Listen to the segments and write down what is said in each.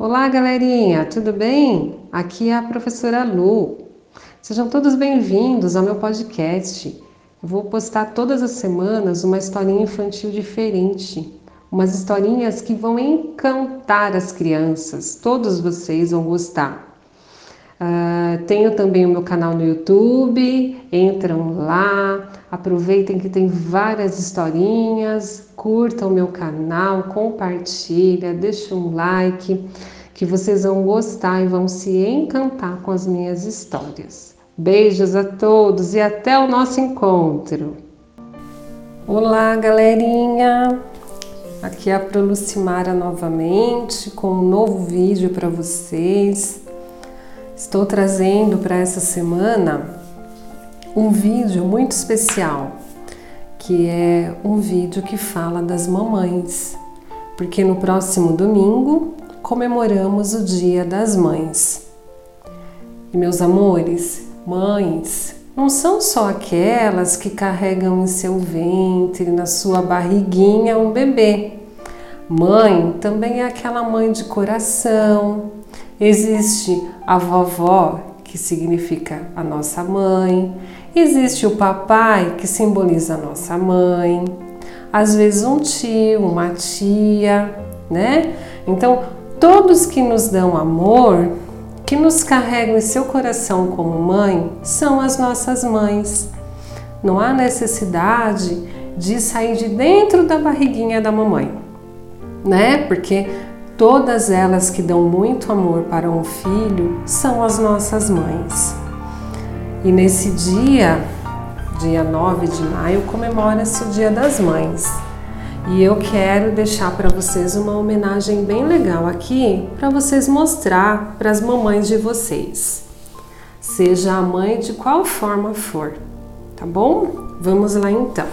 Olá, galerinha, tudo bem? Aqui é a professora Lu. Sejam todos bem-vindos ao meu podcast. Eu vou postar todas as semanas uma historinha infantil diferente, umas historinhas que vão encantar as crianças. Todos vocês vão gostar. Uh, tenho também o meu canal no YouTube, entram lá, aproveitem que tem várias historinhas, curtam o meu canal, compartilha, deixa um like, que vocês vão gostar e vão se encantar com as minhas histórias. Beijos a todos e até o nosso encontro. Olá, galerinha. Aqui é a Pro Lucimara novamente com um novo vídeo para vocês. Estou trazendo para essa semana um vídeo muito especial que é um vídeo que fala das mamães, porque no próximo domingo comemoramos o Dia das Mães. E meus amores, mães não são só aquelas que carregam em seu ventre, na sua barriguinha, um bebê. Mãe também é aquela mãe de coração. Existe a vovó, que significa a nossa mãe. Existe o papai, que simboliza a nossa mãe, às vezes um tio, uma tia, né? Então, todos que nos dão amor, que nos carregam em seu coração como mãe, são as nossas mães. Não há necessidade de sair de dentro da barriguinha da mamãe, né? Porque todas elas que dão muito amor para um filho são as nossas mães. E nesse dia, dia 9 de maio, comemora-se o Dia das Mães. E eu quero deixar para vocês uma homenagem bem legal aqui para vocês mostrar para as mamães de vocês. Seja a mãe de qual forma for, tá bom? Vamos lá então.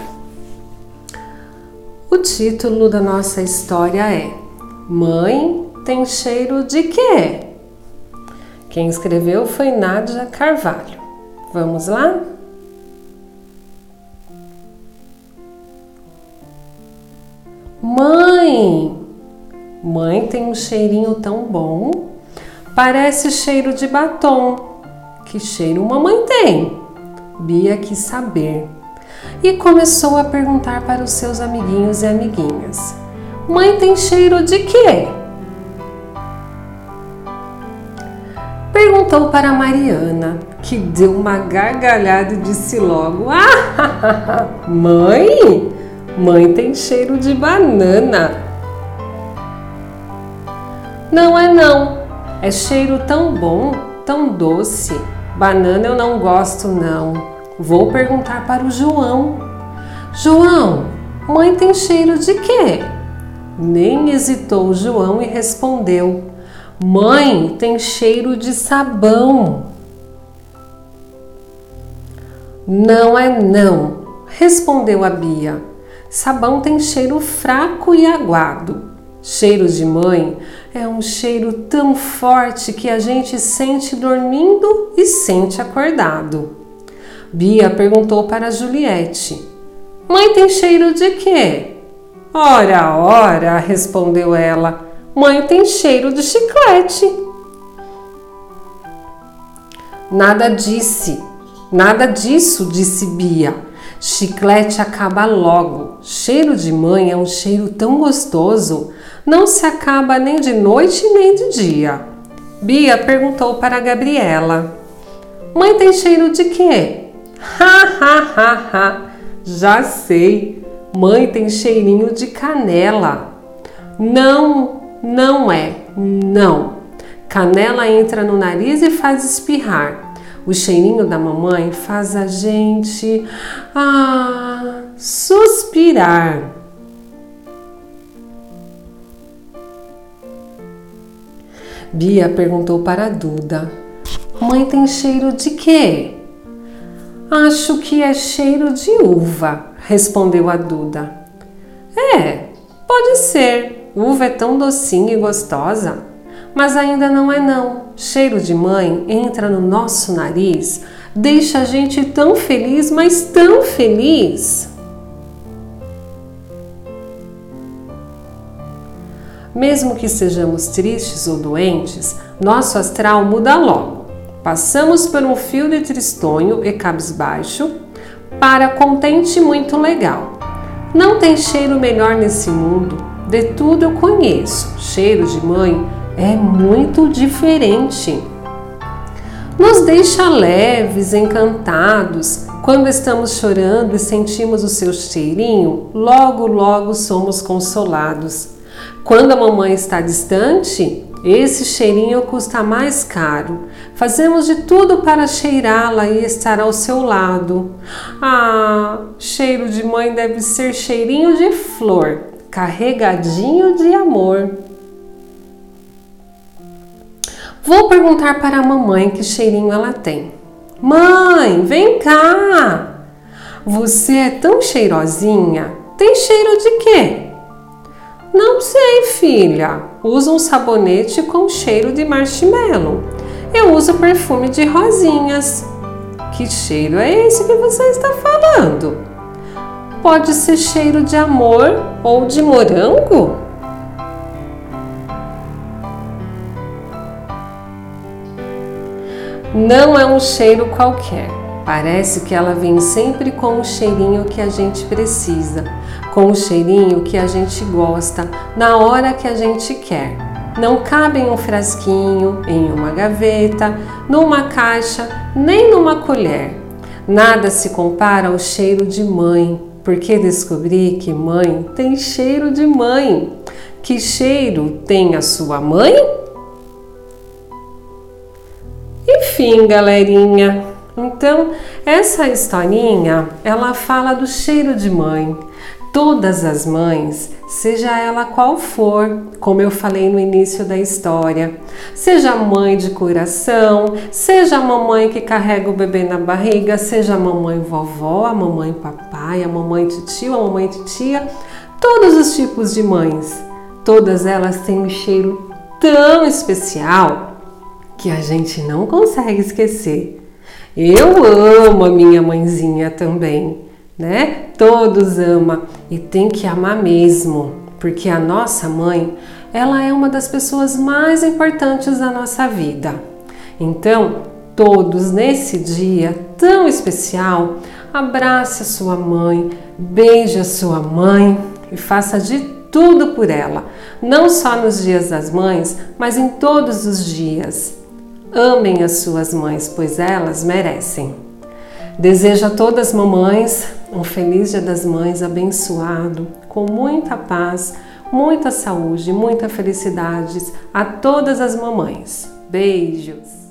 O título da nossa história é Mãe tem cheiro de quê? Quem escreveu foi Nádia Carvalho. Vamos lá? Mãe! Mãe tem um cheirinho tão bom. Parece cheiro de batom. Que cheiro mamãe tem? Bia quis saber e começou a perguntar para os seus amiguinhos e amiguinhas: Mãe tem cheiro de quê? Perguntou para Mariana, que deu uma gargalhada e disse logo: Ah, mãe, mãe tem cheiro de banana. Não é não, é cheiro tão bom, tão doce. Banana eu não gosto não. Vou perguntar para o João. João, mãe tem cheiro de quê? Nem hesitou João e respondeu: Mãe tem cheiro de sabão. Não é não, respondeu a Bia. Sabão tem cheiro fraco e aguado. Cheiro de mãe é um cheiro tão forte que a gente sente dormindo e sente acordado. Bia perguntou para Juliette: Mãe tem cheiro de quê? Ora, ora, respondeu ela. Mãe tem cheiro de chiclete. Nada disse, Nada disso, disse Bia. Chiclete acaba logo. Cheiro de mãe é um cheiro tão gostoso, não se acaba nem de noite nem de dia. Bia perguntou para Gabriela: Mãe tem cheiro de quê? Ha ha ha ha! Já sei. Mãe tem cheirinho de canela. Não, não é. Não. Canela entra no nariz e faz espirrar. O cheirinho da mamãe faz a gente ah, suspirar. Bia perguntou para Duda: Mãe tem cheiro de quê? Acho que é cheiro de uva, respondeu a Duda. É, pode ser. Uva é tão docinha e gostosa. Mas ainda não é não. Cheiro de mãe entra no nosso nariz, deixa a gente tão feliz, mas tão feliz. Mesmo que sejamos tristes ou doentes, nosso astral muda logo. Passamos por um fio de tristonho e cabisbaixo para contente muito legal. Não tem cheiro melhor nesse mundo, de tudo eu conheço. Cheiro de mãe é muito diferente. Nos deixa leves, encantados. Quando estamos chorando e sentimos o seu cheirinho, logo, logo somos consolados. Quando a mamãe está distante, esse cheirinho custa mais caro. Fazemos de tudo para cheirá-la e estar ao seu lado. Ah, cheiro de mãe deve ser cheirinho de flor, carregadinho de amor. Vou perguntar para a mamãe que cheirinho ela tem. Mãe, vem cá! Você é tão cheirosinha. Tem cheiro de quê? Não sei, filha. Uso um sabonete com cheiro de marshmallow. Eu uso perfume de rosinhas. Que cheiro é esse que você está falando? Pode ser cheiro de amor ou de morango? Não é um cheiro qualquer. Parece que ela vem sempre com o cheirinho que a gente precisa, com o cheirinho que a gente gosta, na hora que a gente quer. Não cabe em um frasquinho, em uma gaveta, numa caixa, nem numa colher. Nada se compara ao cheiro de mãe, porque descobri que mãe tem cheiro de mãe. Que cheiro tem a sua mãe? Enfim, galerinha. Então, essa historinha, ela fala do cheiro de mãe. Todas as mães, seja ela qual for, como eu falei no início da história, seja mãe de coração, seja a mamãe que carrega o bebê na barriga, seja a mamãe vovó, a mamãe papai, a mamãe tio, a mamãe titia, todos os tipos de mães, todas elas têm um cheiro tão especial que a gente não consegue esquecer. Eu amo a minha mãezinha também, né? Todos amam e tem que amar mesmo, porque a nossa mãe, ela é uma das pessoas mais importantes da nossa vida. Então, todos nesse dia tão especial, abrace a sua mãe, beije a sua mãe e faça de tudo por ela, não só nos dias das mães, mas em todos os dias. Amem as suas mães, pois elas merecem. Desejo a todas as mamães um feliz Dia das Mães abençoado, com muita paz, muita saúde, muita felicidade a todas as mamães. Beijos!